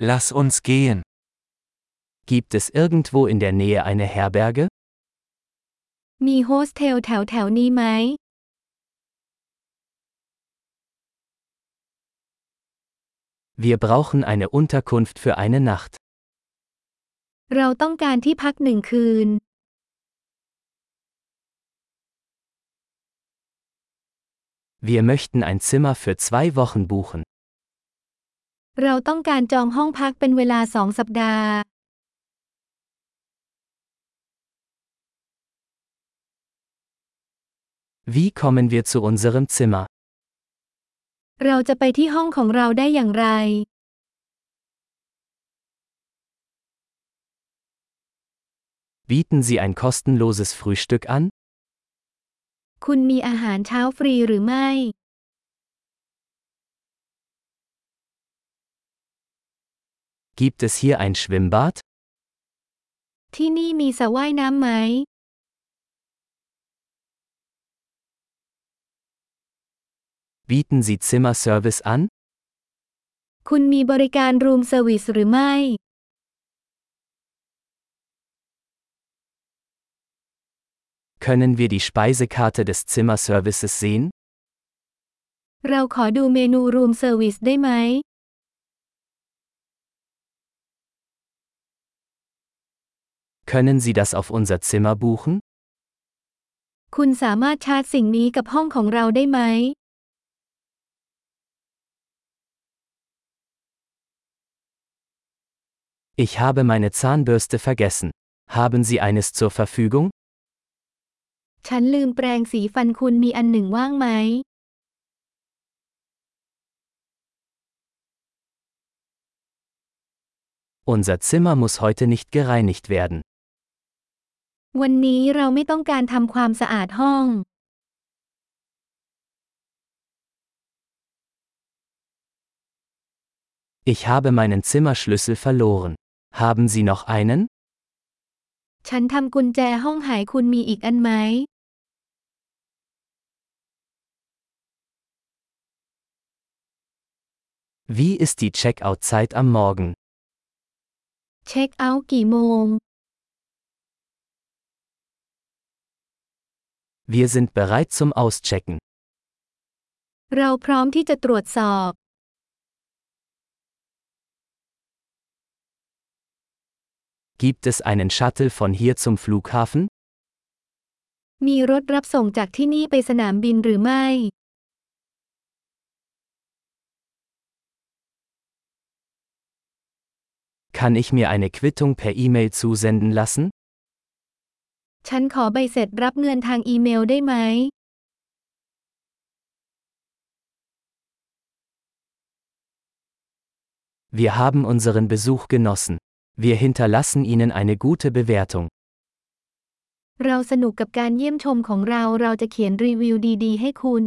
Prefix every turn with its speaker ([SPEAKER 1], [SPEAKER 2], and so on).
[SPEAKER 1] Lass uns gehen.
[SPEAKER 2] Gibt es irgendwo in der Nähe eine Herberge?
[SPEAKER 3] มีโฮสเทลแถวแถวๆนี้ไหม
[SPEAKER 2] Wir brauchen eine Unterkunft für eine Nacht.
[SPEAKER 3] เราต้องการที่พักหนึ่งคืน
[SPEAKER 2] Wir möchten ein Zimmer für zwei Wochen buchen.
[SPEAKER 3] เราต้องการจองห้องพักเป็นเวลาสองสัปดาห์
[SPEAKER 2] Wie kommen wir zu unserem Zimmer?
[SPEAKER 3] เราจะไปที่ห้องของเราได้อย่างไร
[SPEAKER 2] Bieten Sie ein kostenloses Frühstück an?
[SPEAKER 3] คุณมีอาหารเช้าฟรีหรือไม่
[SPEAKER 2] Gibt es hier ein Schwimmbad?
[SPEAKER 3] ที่นี่มีสระว่ายน้ำไหม
[SPEAKER 2] Bieten Sie Zimmerservice an?
[SPEAKER 3] คุณมีบริการรูมเซอร์วิสหรือไม่
[SPEAKER 2] Können wir die Speisekarte des Zimmerservices sehen?
[SPEAKER 3] เราขอดูเมนูรูมเซอร์วิสได้ไหม
[SPEAKER 2] Können Sie das auf unser Zimmer buchen?
[SPEAKER 3] คุณสามารถชาร์จสิ่งนี้กับห้องของเราได้ไหม
[SPEAKER 2] Ich habe meine Zahnbürste vergessen. Haben Sie eines zur Verfügung?
[SPEAKER 3] ฉันลืมแปรงสีฟันคุณมีอันหนึ่งว่างไหม
[SPEAKER 2] Unser Zimmer muss heute nicht gereinigt werden.
[SPEAKER 3] วันนี้เราไม่ต้องการทำความสะอาดห้อง
[SPEAKER 2] Ich habe meinen Zimmerschlüssel verloren. Haben Sie noch einen?
[SPEAKER 3] ฉันทำกุญแจห้องหายคุณมีอีกอันไหม
[SPEAKER 2] Wie ist die Checkout-Zeit am Morgen?
[SPEAKER 3] เช็คเอาท์กี่โมง
[SPEAKER 2] Wir sind bereit zum Auschecken.
[SPEAKER 3] เราพร้อมที่จะตรวจสอบ
[SPEAKER 2] Gibt es einen Shuttle von hier zum Flughafen?
[SPEAKER 3] มีรถรับส่งจากที่นี่ไปสนามบินหรือไม่
[SPEAKER 2] Kann ich mir eine Quittung per E-Mail zusenden lassen?
[SPEAKER 3] ฉันขอใบเสร็จรับเงินทางอีเมลได้ไหม
[SPEAKER 2] Wir haben unseren Besuch genossen. Wir hinterlassen Ihnen eine gute Bewertung.
[SPEAKER 3] เราสนุกกับการเยี่ยมชมของเรา เราจะเขียนรีวิวดีๆ ให้คุณ